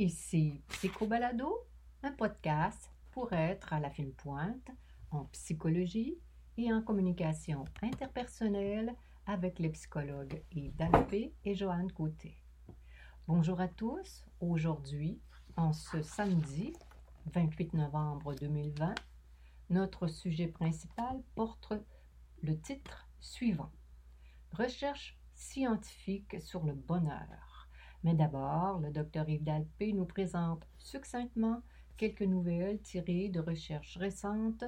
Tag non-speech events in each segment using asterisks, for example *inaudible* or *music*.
Ici Psychobalado, un podcast pour être à la fine pointe en psychologie et en communication interpersonnelle avec les psychologues Yves Dalpé et Joanne Côté. Bonjour à tous. Aujourd'hui, en ce samedi 28 novembre 2020, notre sujet principal porte le titre suivant Recherche scientifique sur le bonheur. Mais d'abord, le docteur Yves Dalpé nous présente succinctement quelques nouvelles tirées de recherches récentes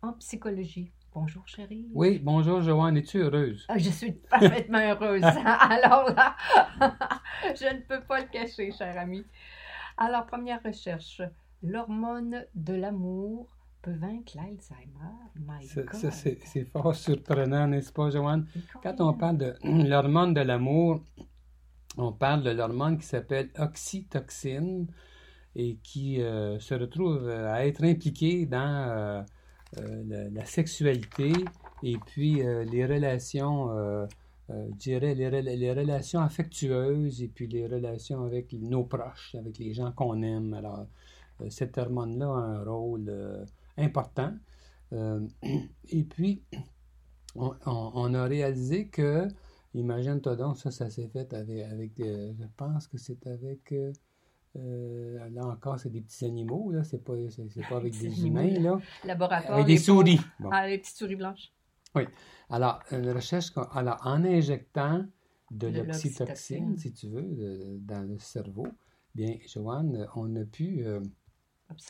en psychologie. Bonjour chérie. Oui, bonjour Joanne, es-tu heureuse? Ah, je suis parfaitement heureuse. *laughs* *laughs* Alors là, *laughs* je ne peux pas le cacher, cher ami. Alors, première recherche, l'hormone de l'amour peut vaincre l'Alzheimer? C'est fort surprenant, n'est-ce pas, Joanne? Quand on parle de *clears throat* l'hormone de l'amour, on parle de l'hormone qui s'appelle oxytocine et qui euh, se retrouve euh, à être impliquée dans euh, la, sexualité et puis les relations, je dirais, les, les relations affectueuses et puis les relations avec nos proches, avec les gens qu'on aime. Alors, cette hormone-là a un rôle important. *clears throat* Et puis, on a réalisé que, imagine-toi donc, ça, ça s'est fait avec, avec euh, je pense que c'est avec, euh, euh, là encore, c'est des petits animaux, là, c'est pas, c'est, c'est pas avec *laughs* des humains, là, Laboratoire. avec des souris. Bon. Ah, les petites souris blanches. Alors, une recherche, qu'on- alors, en injectant de De l'oxytocine. si tu veux, de- dans le cerveau, bien, Joanne, on a pu euh,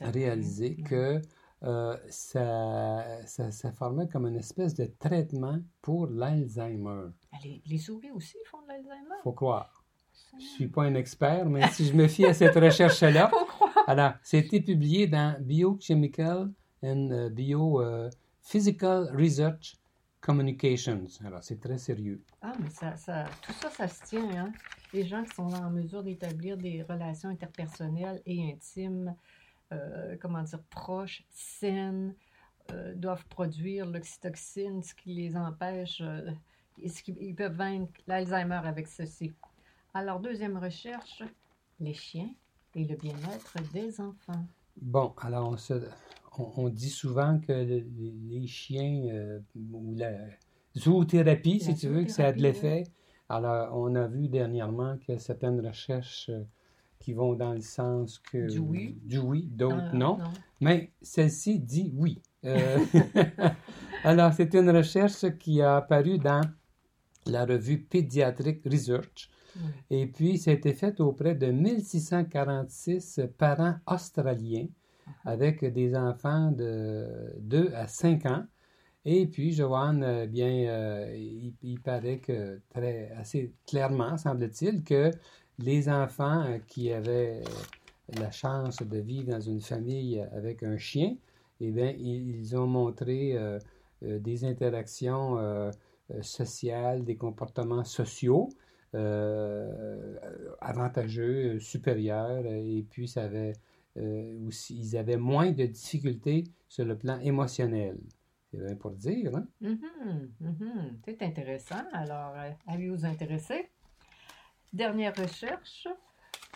réaliser que euh, ça, ça, ça formait comme une espèce de traitement pour l'Alzheimer. Ah, Les, les souris aussi font de l'Alzheimer? Faut croire. Je ne suis pas un expert, mais si je me fie à cette recherche-là, *laughs* Faut croire. alors, c'était publié dans Biochemical and euh, Bio euh, Physical Research Communications. Alors, c'est très sérieux. Ah, mais ça, ça, tout ça, ça se tient. Hein? Les gens qui sont en mesure d'établir des relations interpersonnelles et intimes, euh, comment dire, proches, saines, euh, doivent produire l'oxytocine, ce qui les empêche, euh, ce qui- ils peuvent vaincre l'Alzheimer avec ceci. Alors, deuxième recherche, les chiens et le bien-être des enfants. Bon, alors, on, se- on- on dit souvent que le- les, chiens euh, ou la zoothérapie, si La tu veux, que ça a de l'effet. Alors, on a vu dernièrement que certaines recherches qui vont dans le sens que... Du oui. Du oui, d'autres Ah, non. Mais celle-ci dit oui. Euh, *laughs* Alors, c'est une recherche qui a apparu dans la revue Pediatric Research. Oui. Et puis, ça a été fait auprès de 1646 parents australiens avec des enfants de 2 à 5 ans. Et puis, Joanne, euh, bien, euh, il, il paraît que très, assez clairement, semble-t-il, que les enfants euh, qui avaient euh, la chance de vivre dans une famille avec un chien, eh bien, ils, ont montré euh, euh, des interactions euh, euh, sociales, des comportements sociaux euh, avantageux, euh, supérieurs, euh, et puis euh, ils avaient moins de difficultés sur le plan émotionnel. C'est bien pour dire? Mhm, mhm. C'est intéressant. Alors, euh, allez vous intéresser? Dernière recherche,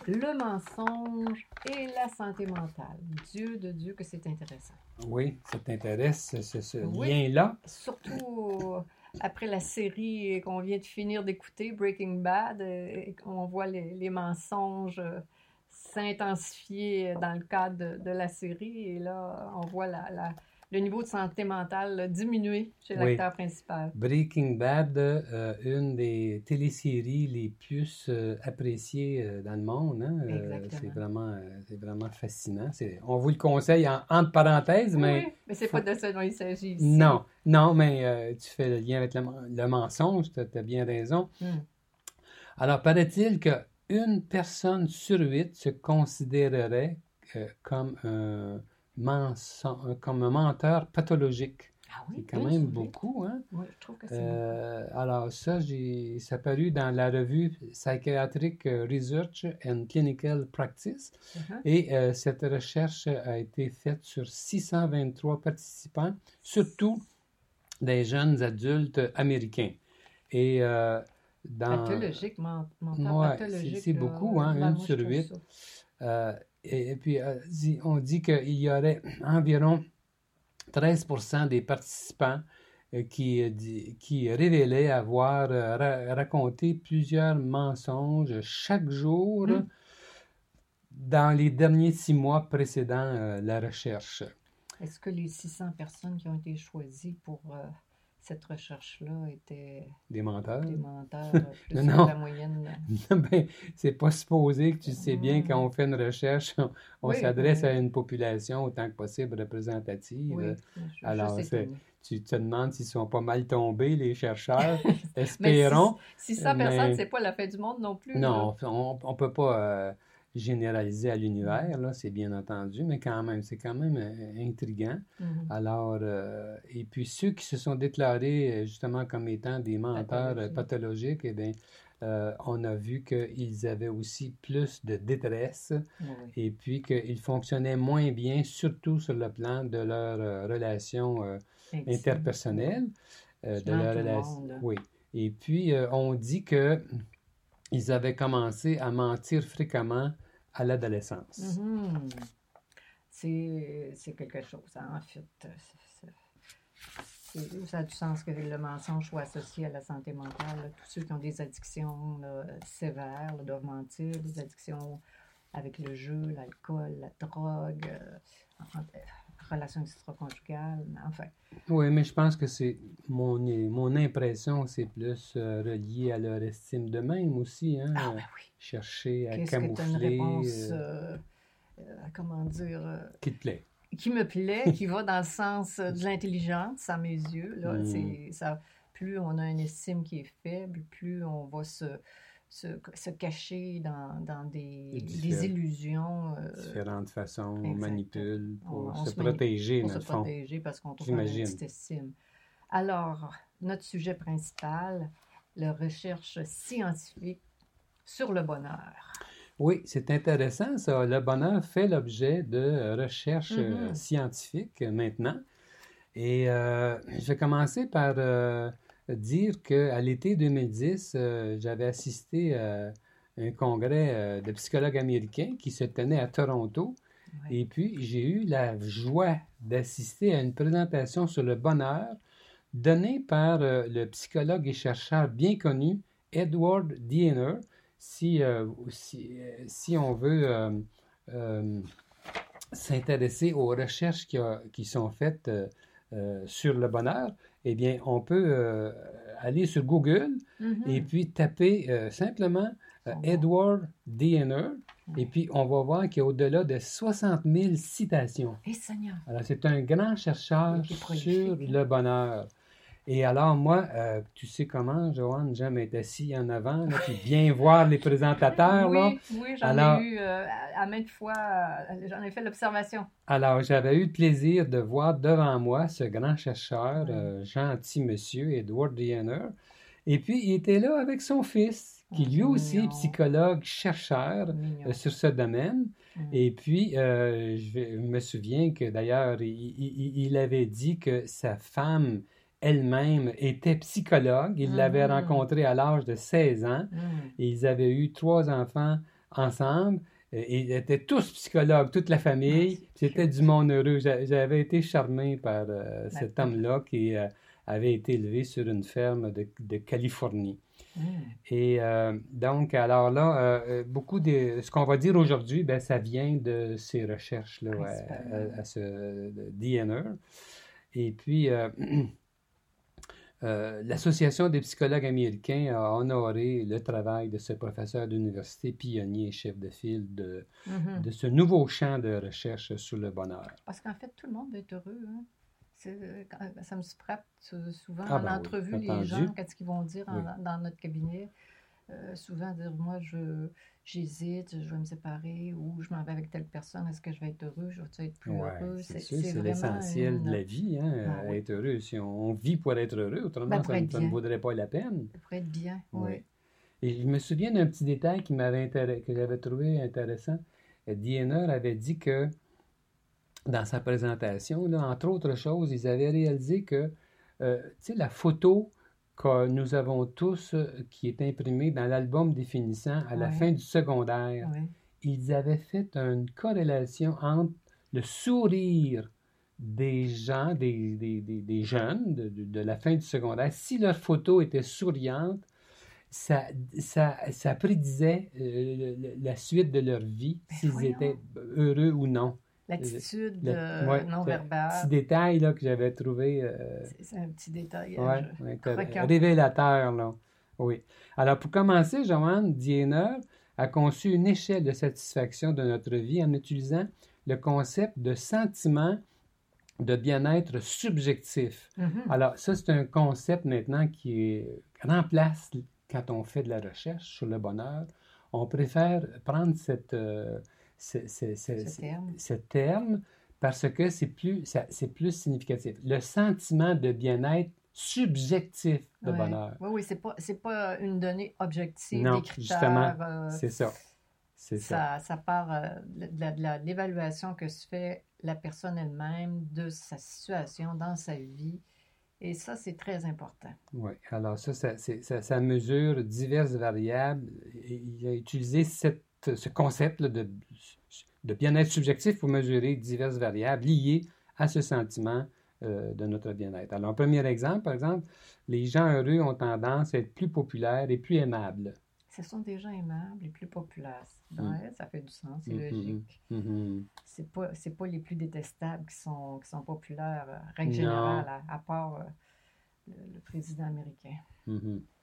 le mensonge et la santé mentale. Dieu de Dieu que c'est intéressant. Oui, ça t'intéresse, ce, ce Oui. lien-là? Surtout euh, après la série qu'on vient de finir d'écouter, Breaking Bad, euh, et qu'on voit les, les mensonges euh, s'intensifier dans le cadre de, de la série. Et là, on voit la- la- le niveau de santé mentale là, diminuer chez Oui. l'acteur principal. Breaking Bad, euh, une des téléséries les plus euh, appréciées euh, dans le monde. hein, euh, c'est vraiment, euh, c'est vraiment fascinant. On vous le conseille en, entre parenthèses, mais Oui, mais c'est pas de ça dont il s'agit ici. non, non, mais euh, tu fais le lien avec le, le mensonge, tu as bien raison. Hmm. Alors, paraît-il qu'une personne sur huit se considérerait euh, comme un, menson- comme un menteur pathologique. Ah oui, C'est quand même beaucoup, hein? Oui, je trouve que c'est Euh, alors, ça, j'ai, ça paru dans la revue Psychiatric Research and Clinical Practice. Uh-huh. Et euh, cette recherche a été faite sur 623 participants, surtout des jeunes adultes américains. Et euh, dans, Pathologique, men- mental Ouais, pathologique. c'est- beaucoup, hein, une sur huit. Euh, et, puis, euh, on dit qu'il y aurait environ 13% des participants qui, qui révélaient avoir raconté plusieurs mensonges chaque jour hmm. dans les derniers six mois précédant la recherche. Est-ce que les 600 personnes qui ont été choisies pour cette recherche-là était des menteurs. Des menteurs *laughs* plus non, la moyenne. *laughs* ben, c'est pas supposé que tu sais bien quand on fait une recherche, on, s'adresse à une population autant que possible représentative. Oui, Alors, tu te demandes s'ils sont pas mal tombés, les chercheurs. *laughs* Espérons. 600 personnes, c'est pas la fin du monde non plus. Non, on, on peut pas. Euh, généralisé à l'univers, là, c'est bien entendu, mais quand même, c'est quand même euh, intriguant. Mm-hmm. Alors, euh, et puis ceux qui se sont déclarés euh, justement comme étant des menteurs pathologiques, eh bien, on a vu qu'ils avaient aussi plus de détresse et puis qu'ils fonctionnaient moins bien, surtout sur le plan de leurs relations interpersonnelles. de leur relation, oui. Et puis, on dit que ils avaient commencé à mentir fréquemment à l'adolescence. Mm-hmm. C'est quelque chose, en fait. ça a du sens que le mensonge soit associé à la santé mentale. Tous ceux qui ont des addictions sévères doivent mentir, des addictions avec le jeu, l'alcool, la drogue, euh, relations extra-conjugales, enfin. Oui, mais je pense que c'est mon, mon impression, c'est plus euh, relié à leur estime d'eux-mêmes aussi. Hein? Ah, ben oui. Chercher à camoufler. Que une réponse, euh, euh, comment dire. qui te plaît. Qui me plaît, qui va dans le sens de l'intelligence, à mes yeux. Là, mmh. ça, plus on a une estime qui est faible, plus on va se se, cacher dans, dans des, des, illusions. Euh, différentes façons, on manipule pour se, protéger, Pour se protéger parce qu'on trouve une petite estime. Alors, notre sujet principal, la recherche scientifique sur le bonheur. Oui, c'est intéressant ça. Le bonheur fait l'objet de recherches euh, mm-hmm. scientifiques maintenant. Et euh, je vais commencer par dire qu'à l'été 2010, euh, j'avais assisté à un congrès euh, de psychologues américains qui se tenait à Toronto. Et puis, j'ai eu la joie d'assister à une présentation sur le bonheur donnée par euh, le psychologue et chercheur bien connu Edward Diener. Si, si, si, on veut s'intéresser aux recherches qui, qui sont faites sur le bonheur, eh bien, on peut euh, aller sur Google mm-hmm. et puis taper euh, simplement euh, Edward Diener. Et puis, on va voir qu'il y a au-delà de 60 000 citations. Eh, Seigneur. Alors, c'est un grand chercheur sur le bonheur. Et alors, moi, euh, tu sais comment, Joanne, j'aime être assis en avant, là, puis bien voir les présentateurs. Oui, oui j'en ai eu euh, à maintes fois, euh, j'en ai fait l'observation. Alors, j'avais eu le plaisir de voir devant moi ce grand chercheur, gentil monsieur, Edward Diener. Et puis, il était là avec son fils, qui lui aussi est psychologue, chercheur sur ce domaine. Mm. Et puis, je, me souviens que d'ailleurs, il, avait dit que sa femme elle-même était psychologue. Il l'avait ah. rencontrée à l'âge de 16 ans. Et ils avaient eu trois enfants ensemble. Et ils étaient tous psychologues, toute la famille. Ah, C'était du monde heureux. J'avais été charmé par euh, cet homme-là qui euh, avait été élevé sur une ferme de, Californie. Et euh, donc, alors là, beaucoup de ce qu'on va dire aujourd'hui, ben, ça vient de ces recherches-là à, à, ce DNR. Et puis, *clears throat* Euh, L'Association des psychologues américains a honoré le travail de ce professeur d'université pionnier et chef de file de, de ce nouveau champ de recherche sur le bonheur. Parce qu'en fait, tout le monde veut être heureux. Hein? Ça me frappe souvent ah, en ben entrevue, les gens, qu'est-ce qu'ils vont dire dans notre cabinet? Euh, souvent dire moi je j'hésite, je vais me séparer ou je m'en vais avec telle personne, est-ce que je vais être heureux, je vais être plus heureux? C'est c'est l'essentiel de la vie, hein, ah être heureux. Si on, vit pour être heureux, autrement ben, ça, ne vaudrait pas la peine. Pour être bien, oui. Et je me souviens d'un petit détail qui m'avait que j'avais trouvé intéressant. Diener avait dit que dans sa présentation, là, entre autres choses, ils avaient réalisé que euh, la photo que nous avons tous, euh, qui est imprimé dans l'album définissant à la fin du secondaire. ils avaient fait une corrélation entre le sourire des gens, des, des, des, des jeunes de, de, la fin du secondaire. Si leur photo était souriante, ça, ça, ça prédisait euh, la suite de leur vie, Ben s'ils étaient heureux ou non. L'attitude Le- euh, ouais, non c'est un verbale. Petit détail là, que j'avais trouvé euh, C'est- un petit détail. ouais, euh, ouais, révélateur. Là. Oui. Alors, pour commencer, Joanne Diener a conçu une échelle de satisfaction de notre vie en utilisant le concept de sentiment de bien-être subjectif. Mhm. Alors, ça, c'est un concept maintenant qui remplace, quand on fait de la recherche sur le bonheur, on préfère prendre cette, euh, ce, ce- ce- Ce terme. ce terme parce que c'est plus, c'est plus significatif. Le sentiment de bien-être subjectif de Ouais. bonheur. Oui, oui, c'est pas, pas une donnée objective, Non, des critères. justement, euh, C'est ça. Ça. ça, ça part euh, de l'évaluation que se fait la personne elle-même de sa situation dans sa vie. Et ça, c'est très important. Oui. Alors, ça, ça, ça- ça mesure diverses variables. Il a utilisé cette- ce concept de, de bien-être subjectif pour mesurer diverses variables liées à ce sentiment euh, de notre bien-être. Alors, premier exemple, par exemple, les gens heureux ont tendance à être plus populaires et plus aimables. Ce sont des gens aimables et plus populaires. Mm. Ça fait du sens, c'est Mhm. logique. Mhm. C'est pas, pas les plus détestables qui sont, qui sont populaires, euh, règle générale, à, à part euh, le, le président américain.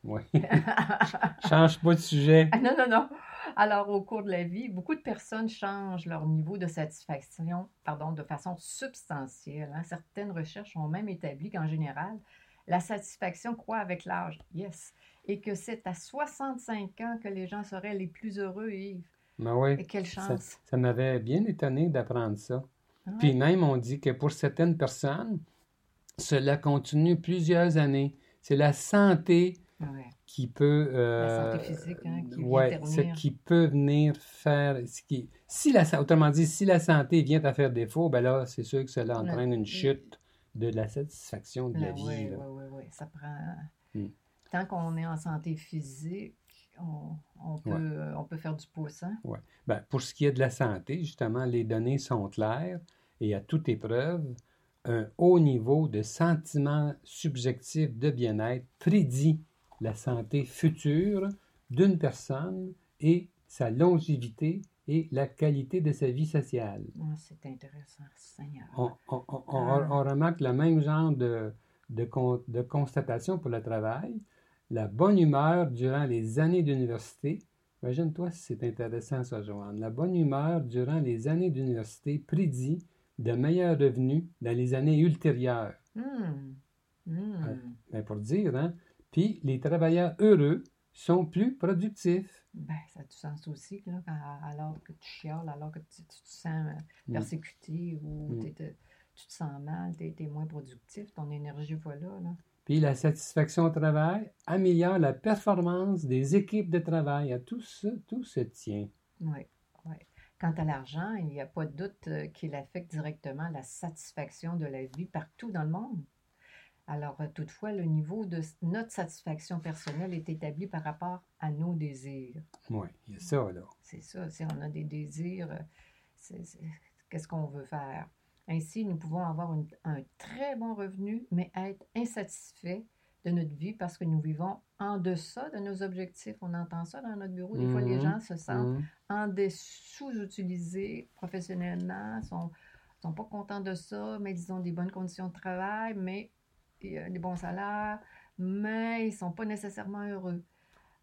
Oui. *laughs* Change pas de sujet. Ah, non, non, non. Alors, au cours de la vie, beaucoup de personnes changent leur niveau de satisfaction pardon, de façon substantielle. hein. Certaines recherches ont même établi qu'en général, la satisfaction croît avec l'âge. Yes. Et que c'est à 65 ans que les gens seraient les plus heureux, Yves. Mais oui. Et quelle chance. ça m'avait bien étonné d'apprendre ça. Ouais. Puis même, on dit que pour certaines personnes, cela continue plusieurs années. C'est la santé Ouais. qui peut... La santé physique, hein, qui ouais, ce qui peut venir faire... Ce qui, si la, autrement dit, si la santé vient à faire défaut, ben là, c'est sûr que cela entraîne une chute de la satisfaction de la Oui, vie. oui, là. oui, oui. Ça prend. Mm. Tant qu'on est en santé physique, on, on peut, Ouais. on peut faire du pouce. Hein? Ben, pour ce qui est de la santé, justement, les données sont claires et à toute épreuve, un haut niveau de sentiment subjectif de bien-être prédit la santé future d'une personne et sa longévité et la qualité de sa vie sociale. Ah, c'est intéressant, Seigneur. On, on- on- on- Ah. on remarque le même genre de, de, con- de constatation pour le travail. La bonne humeur durant les années d'université. Imagine-toi si c'est intéressant, ça, Joanne. La bonne humeur durant les années d'université prédit de meilleurs revenus dans les années ultérieures. Ben, pour dire, hein? Puis les travailleurs heureux sont plus productifs. Ben, ça a du sens aussi, là, alors que tu chiales, alors que tu, tu te sens euh, Mm. persécuté ou Mm. tu te sens mal, tu es, moins productif, ton énergie va là. là. Puis la satisfaction au travail améliore la performance des équipes de travail. À tout ça, tout se tient. Oui, oui. Quant à l'argent, il n'y a pas de doute euh, qu'il affecte directement la satisfaction de la vie partout dans le monde. Alors, euh, toutefois, le niveau de notre satisfaction personnelle est établi par rapport à nos désirs. Oui, il y a ça, là. C'est ça, si on a des désirs, euh, qu'est-ce qu'on veut faire? Ainsi, nous pouvons avoir une- un très bon revenu, mais être insatisfait de notre vie parce que nous vivons en deçà de nos objectifs. On entend ça dans notre bureau. Des fois, les Mhm. gens se sentent Mhm. en des sous-utilisés professionnellement, sont, sont pas contents de ça, mais ils ont des bonnes conditions de travail, mais des bons salaires, mais ils sont pas nécessairement heureux.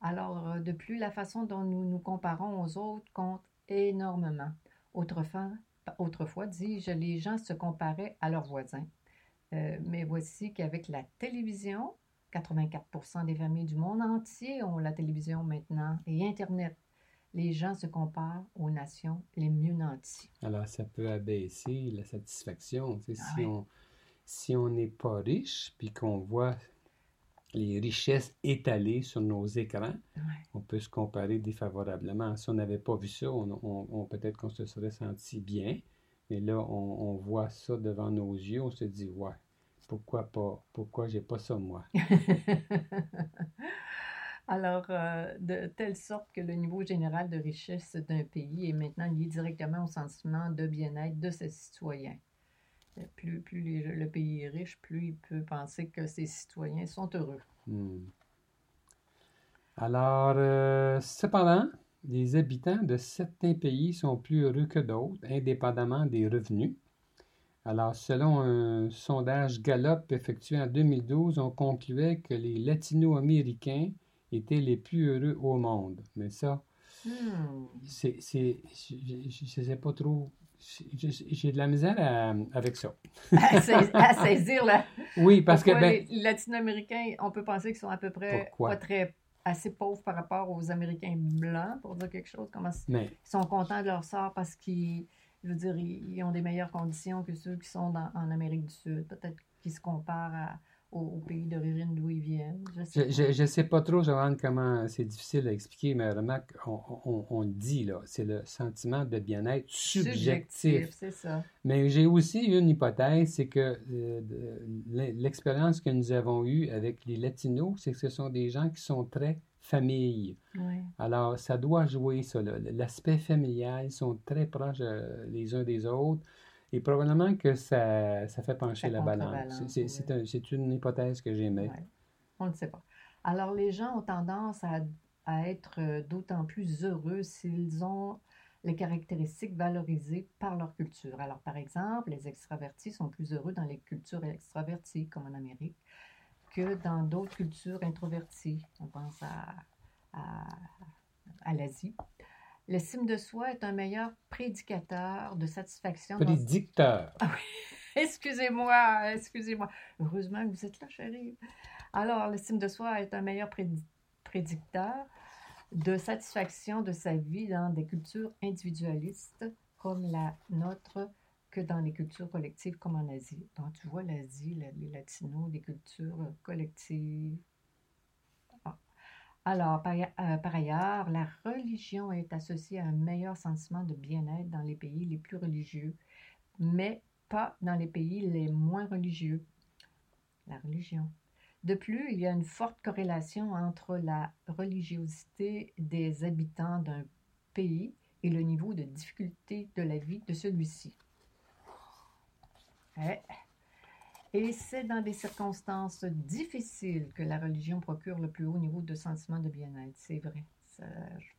Alors, euh, de plus, la façon dont nous nous comparons aux autres compte énormément. Autrefois, autrefois dis-je, les gens se comparaient à leurs voisins. Euh, mais voici qu'avec la télévision, 84 des familles du monde entier ont la télévision maintenant et Internet. Les gens se comparent aux nations les mieux nanties. Alors, ça peut abaisser la satisfaction. Ah si oui. on si on n'est pas riche, puis qu'on voit les richesses étalées sur nos écrans, Ouais. on peut se comparer défavorablement. Si on n'avait pas vu ça, on, on- on- peut-être qu'on se serait senti bien, mais là, on, on voit ça devant nos yeux, on se dit, ouais, pourquoi pas, pourquoi j'ai pas ça moi? *laughs* Alors, euh, de telle sorte que le niveau général de richesse d'un pays est maintenant lié directement au sentiment de bien-être de ses citoyens. Plus, plus les- le pays est riche, plus il peut penser que ses citoyens sont heureux. Hmm. Alors, euh, cependant, les habitants de certains pays sont plus heureux que d'autres, indépendamment des revenus. Alors, selon un sondage Gallup effectué en 2012, on concluait que les latino-américains étaient les plus heureux au monde. Mais ça, Hmm. c'est, c'est, je ne sais pas trop. J'ai de la misère à- avec ça. à, sais- à saisir la. Oui, parce que, ben, les Latino-Américains, on peut penser qu'ils sont à peu près Pourquoi? pas très assez pauvres par rapport aux Américains blancs, pour dire quelque chose. Comment mais ils sont contents de leur sort parce qu'ils, je veux dire, ils, ils ont des meilleures conditions que ceux qui sont dans- en Amérique du Sud. Peut-être qu'ils se comparent à- au, au pays d'origine d'où ils viennent. Je ne sais pas trop, Joanne, comment c'est difficile à expliquer, mais remarque, on, on- on dit, là, c'est le sentiment de bien-être subjectif. c'est ça. Mais j'ai aussi une hypothèse, c'est que euh, l'expérience que nous avons eue avec les Latinos, c'est que ce sont des gens qui sont très famille. Oui. Alors, ça doit jouer, ça. L'aspect familial, ils sont très proches euh, les uns des autres. Et probablement que ça, ça fait pencher Ça la balance. C'est- oui. un- une hypothèse que j'aimais. Ouais. On ne sait pas. Alors, les gens ont tendance à, à être euh, d'autant plus heureux s'ils ont les caractéristiques valorisées par leur culture. Alors, par exemple, les extravertis sont plus heureux dans les cultures extraverties, comme en Amérique, que dans d'autres cultures introverties. On pense à, à, à l'Asie. L'estime de soi est un meilleur prédicateur de satisfaction. dans- Prédicteur. *laughs* Excusez-moi, excusez-moi. Heureusement que vous êtes là, chérie. Alors, l'estime de soi est un meilleur prédi- prédicteur de satisfaction de sa vie dans des cultures individualistes comme la nôtre que dans les cultures collectives comme en Asie. Donc, tu vois, l'Asie, la- les Latinos, des cultures collectives. Alors, par, euh, par ailleurs, la religion est associée à un meilleur sentiment de bien-être dans les pays les plus religieux, mais pas dans les pays les moins religieux. La religion. De plus, il y a une forte corrélation entre la religiosité des habitants d'un pays et le niveau de difficulté de la vie de celui-ci. Ouais. Et c'est dans des circonstances difficiles que la religion procure le plus haut niveau de sentiment de bien-être. C'est vrai.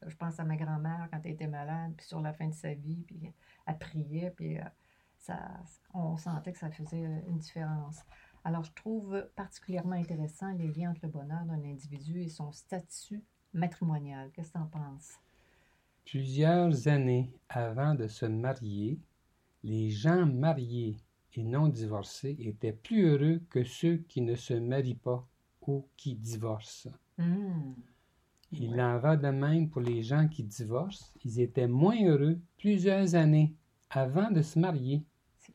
Je, pense à ma grand-mère quand elle était malade, puis sur la fin de sa vie, puis elle priait, puis euh, ça, on sentait que ça faisait une différence. Alors, je trouve particulièrement intéressant les liens entre le bonheur d'un individu et son statut matrimonial. Qu'est-ce que tu en penses? Plusieurs années avant de se marier, les gens mariés et non divorcés étaient plus heureux que ceux qui ne se marient pas ou qui divorcent. Hmm. Il Ouais. en va de même pour les gens qui divorcent. Ils étaient moins heureux plusieurs années avant de se marier.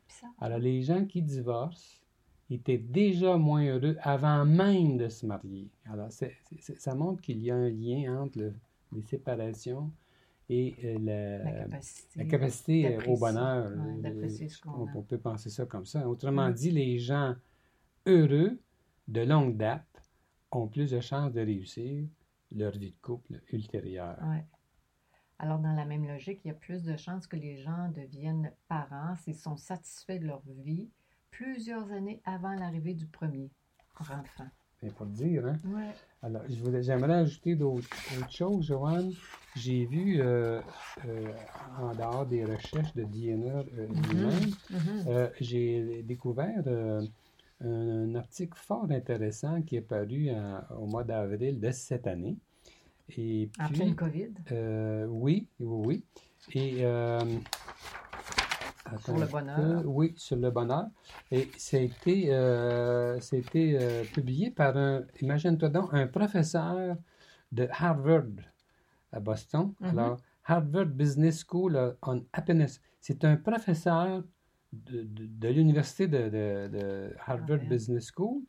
Bizarre. Alors les gens qui divorcent étaient déjà moins heureux avant même de se marier. Alors ça montre qu'il y a un lien entre le- les séparations et euh, la, La capacité. la capacité au bonheur. Ouais, ce on, peut penser ça comme ça. Autrement Mm. dit, les gens heureux de longue date ont plus de chances de réussir leur vie de couple ultérieure. Ouais. Alors, dans la même logique, il y a plus de chances que les gens deviennent parents s'ils sont satisfaits de leur vie plusieurs années avant l'arrivée du premier enfant. C'est pour dire, hein? Ouais. Alors, j'aimerais ajouter d'autres autres choses, Joanne. J'ai vu, euh, euh, en dehors des recherches de Diener euh, lui-même, Mhm. euh, j'ai découvert un, article fort intéressant qui est paru en- au mois d'avril de cette année. Et puis, pleine COVID, oui, oui, oui. Et Sur le bonheur. Oui, sur le bonheur. Et ça a été, euh, été, euh, publié par un, imagine-toi donc, un professeur de Harvard à Boston. Mhm. Alors, Harvard Business School on Happiness. C'est un professeur de, de- de l'université de, Harvard Ah. Business School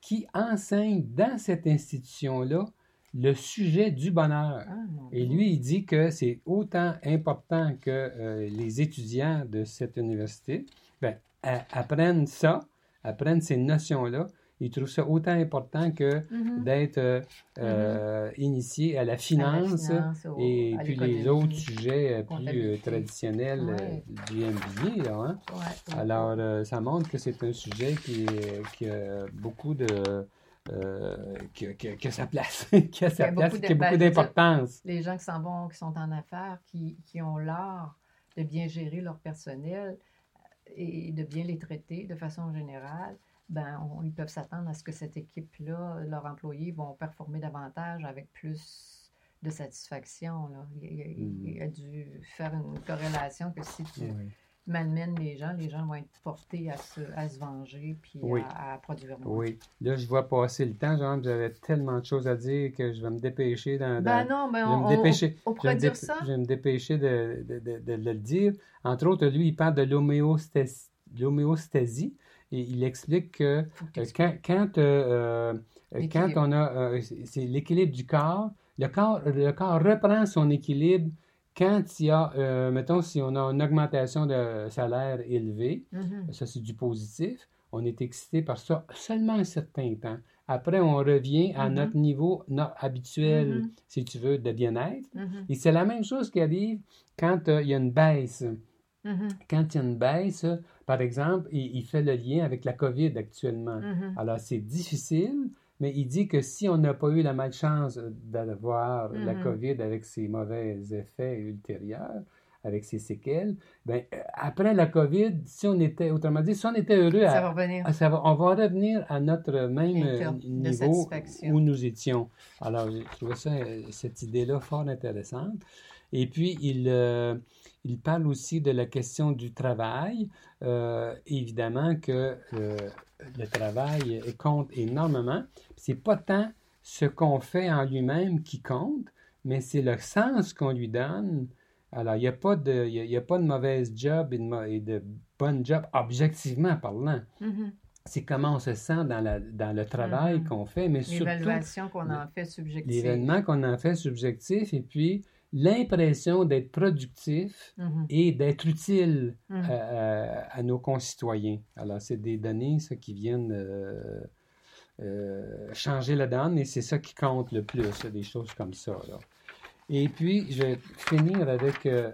qui enseigne dans cette institution-là le sujet du bonheur. ah, Et lui, il dit que c'est autant important que euh, les étudiants de cette université ben, apprennent ça, apprennent ces notions-là, ils trouvent ça autant important que Mhm. d'être euh, euh, initié à la finance, et puis les autres sujets euh, plus euh, traditionnels Ouais. du MBA. Là, hein. Ouais, ouais. Alors, euh, ça montre que c'est un sujet qui, est- qui a beaucoup de... euh, qui, a- qui a- qui a sa place, *laughs* qui a sa place, qui a beaucoup d'importance. les gens qui s'en vont, qui sont en affaires, qui, qui ont l'art de bien gérer leur personnel euh, et de bien les traiter de façon générale, ben, on- ils peuvent s'attendre à ce que cette équipe-là, leurs employés vont performer davantage avec plus de satisfaction. Là. Il, il- il a dû faire une corrélation que si tu Oui. Malmènes les gens, les gens vont être portés à se, à se venger puis Oui. à, à produire moins. Oui. Là, je vois passer le temps, genre, j'avais tellement de choses à dire que je vais me dépêcher dans... Ben dans- non, ben je vais on, me on- dépêcher. on Je vais, pourrait me dire dép- ça. je vais me dépêcher de, de- de- le dire. Entre autres, lui, il parle de l'homéostasie. et il explique que euh, quand, quand, euh, euh, quand on a... euh, c'est c'est l'équilibre du corps. Le corps, le corps reprend son équilibre quand il y a, euh, mettons, si on a une augmentation de salaire élevée, Mhm. ça c'est du positif, on est excité par ça seulement un certain temps. Après, on revient à Mhm. notre niveau no- habituel, Mhm. si tu veux, de bien-être. Et c'est la même chose qui arrive quand euh, il y a une baisse. Quand il y a une baisse, par exemple, il, il fait le lien avec la COVID actuellement. Alors, c'est difficile, mais il dit que si on n'a pas eu la malchance d'avoir la Mhm. COVID avec ses mauvais effets ultérieurs, avec ses séquelles, ben, euh, après la COVID, si on était, autrement dit, si on était heureux, Ça à- va revenir. ça va- on va revenir à notre même niveau où nous étions. Alors, j'ai trouvé ça, euh, cette idée-là fort intéressante. Et puis, il, euh, il parle aussi de la question du travail. Euh, évidemment que euh, le travail compte énormément. C'est pas tant ce qu'on fait en lui-même qui compte, mais c'est le sens qu'on lui donne. Alors, il n'y a, pas de- y a, y a pas de mauvaise job et de, et de bonne job, objectivement parlant. Mhm. C'est comment on se sent dans, la, dans le travail Mhm. qu'on fait, mais surtout L'évaluation qu'on en fait subjective. l'événement qu'on en fait subjectif et puis l'impression d'être productif Mhm. et d'être utile Mhm. à, à- à nos concitoyens. Alors, c'est des données, ça, qui viennent euh, euh, changer la donne et c'est ça qui compte le plus, des choses comme ça. là. Et puis, je vais finir avec euh,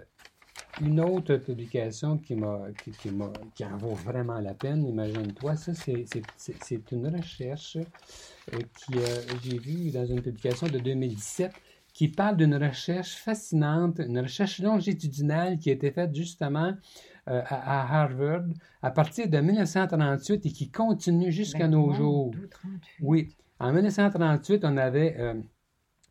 une autre publication qui, m'a, qui, qui en vaut vraiment la peine, imagine-toi. Ça, c'est, une recherche euh, euh, j'ai vue dans une publication de 2017 qui parle d'une recherche fascinante, une recherche longitudinale qui a été faite justement euh, à, à Harvard à partir de 1938 et qui continue jusqu'à Ben, nos jours. Dieu, 38. Oui, en 1938, on avait, euh,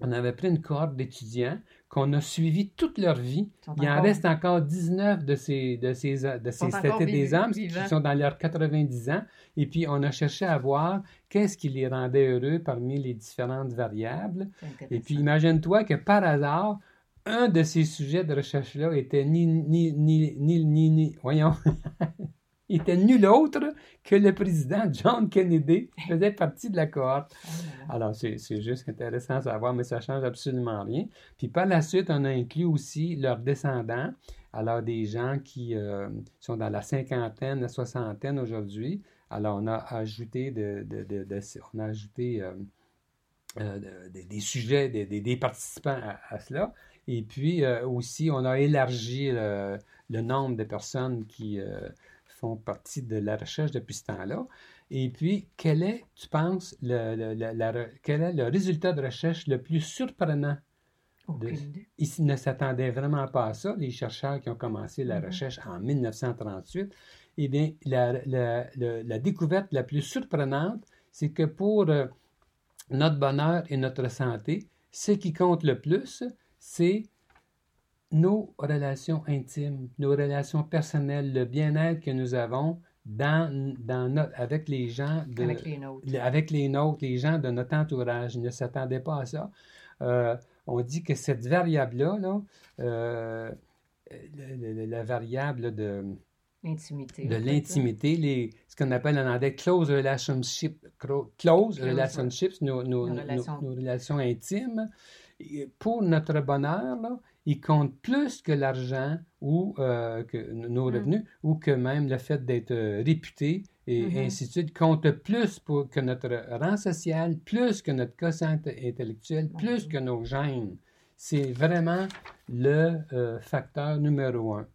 on avait pris une cohorte d'étudiants qu'on a suivis toute leur vie. Il en reste encore 19 de ces, de ces, de ces c'était des hommes qui sont dans leurs 90 ans. Et puis, on a cherché à voir qu'est-ce qui les rendait heureux parmi les différentes variables. Et puis, imagine-toi que par hasard, un de ces sujets de recherche-là était ni, ni, ni, ni, ni, ni- voyons, *laughs* était nul autre que le président John Kennedy faisait partie de la cohorte. Oh là. Alors, c'est c'est juste intéressant à savoir, mais ça change absolument rien. Puis par la suite, on a inclus aussi leurs descendants, alors des gens qui euh, sont dans la cinquantaine, la soixantaine aujourd'hui. Alors, on a ajouté, de, de- de- de- on a ajouté euh, euh, de- de- des sujets, des, des- des participants à, à cela. Et puis aussi, on a élargi le, nombre de personnes qui font partie de la recherche depuis ce temps-là. Et puis, quel est, tu penses, le, le- la- la re- quel est le résultat de recherche le plus surprenant? De-. Ils ne s'attendaient vraiment pas à ça, les chercheurs qui ont commencé la Mhm. recherche en 1938. Eh bien, la, la- la- la découverte la plus surprenante, c'est que pour euh, notre bonheur et notre santé, ce qui compte le plus, c'est nos relations intimes, nos relations personnelles, le bien-être que nous avons dans, dans notre- avec les gens de, Avec les nôtres. le- avec les nôtres, les gens de notre entourage. Ils ne s'attendaient pas à ça. Euh, on dit que cette variable-là, là, euh, la variable de, L'intimité. de l'intimité, les, ce qu'on appelle en anglais close relationship, close Close, relationships, nos, nos- Nos nos- relations. nos relations intimes. Et Pour notre bonheur, là, il compte plus que l'argent ou euh, que nos Mm. revenus ou que même le fait d'être euh, réputé et Mhm. ainsi de suite, compte plus pour, que notre rang social, plus que notre quotient intellectuel, plus que nos gènes. C'est vraiment le euh, facteur numéro un.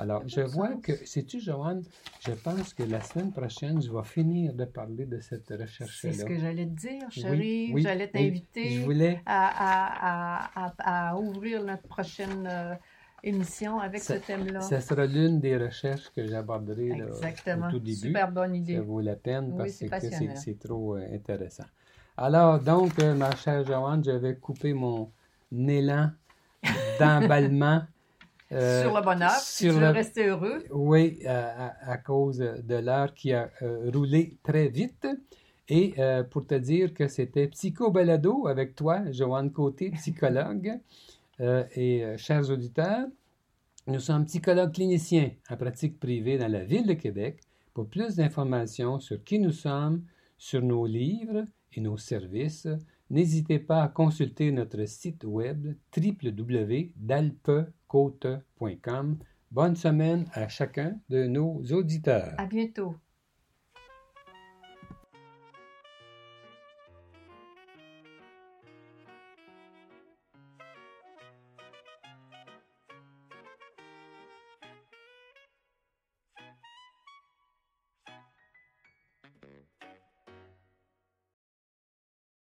Alors, je vois sens. que, sais-tu, Joanne, je pense que la semaine prochaine, je vais finir de parler de cette C'est recherche-là. ce que j'allais te dire, chérie. oui, j'allais t'inviter Je voulais à, à- à- ouvrir notre prochaine euh, émission avec Ça- ce thème-là. Ça sera l'une des recherches que j'aborderai au tout début. Super bonne idée. Ça vaut la peine parce c'est que c'est- c'est trop euh, intéressant. Alors, donc, euh, ma chère Joanne, je vais couper mon élan d'emballement. *laughs* euh, sur le bonheur, si sur tu veux le- rester heureux. Oui, à, à- à cause de l'heure qui a euh, roulé très vite. Et euh, pour te dire que c'était Psycho Balado avec toi, Joanne Côté, psychologue. *laughs* Et chers auditeurs, nous sommes psychologues cliniciens en pratique privée dans la ville de Québec. Pour plus d'informations sur qui nous sommes, sur nos livres et nos services, n'hésitez pas à consulter notre site web www.dalpecote.com. Bonne semaine à chacun de nos auditeurs. À bientôt.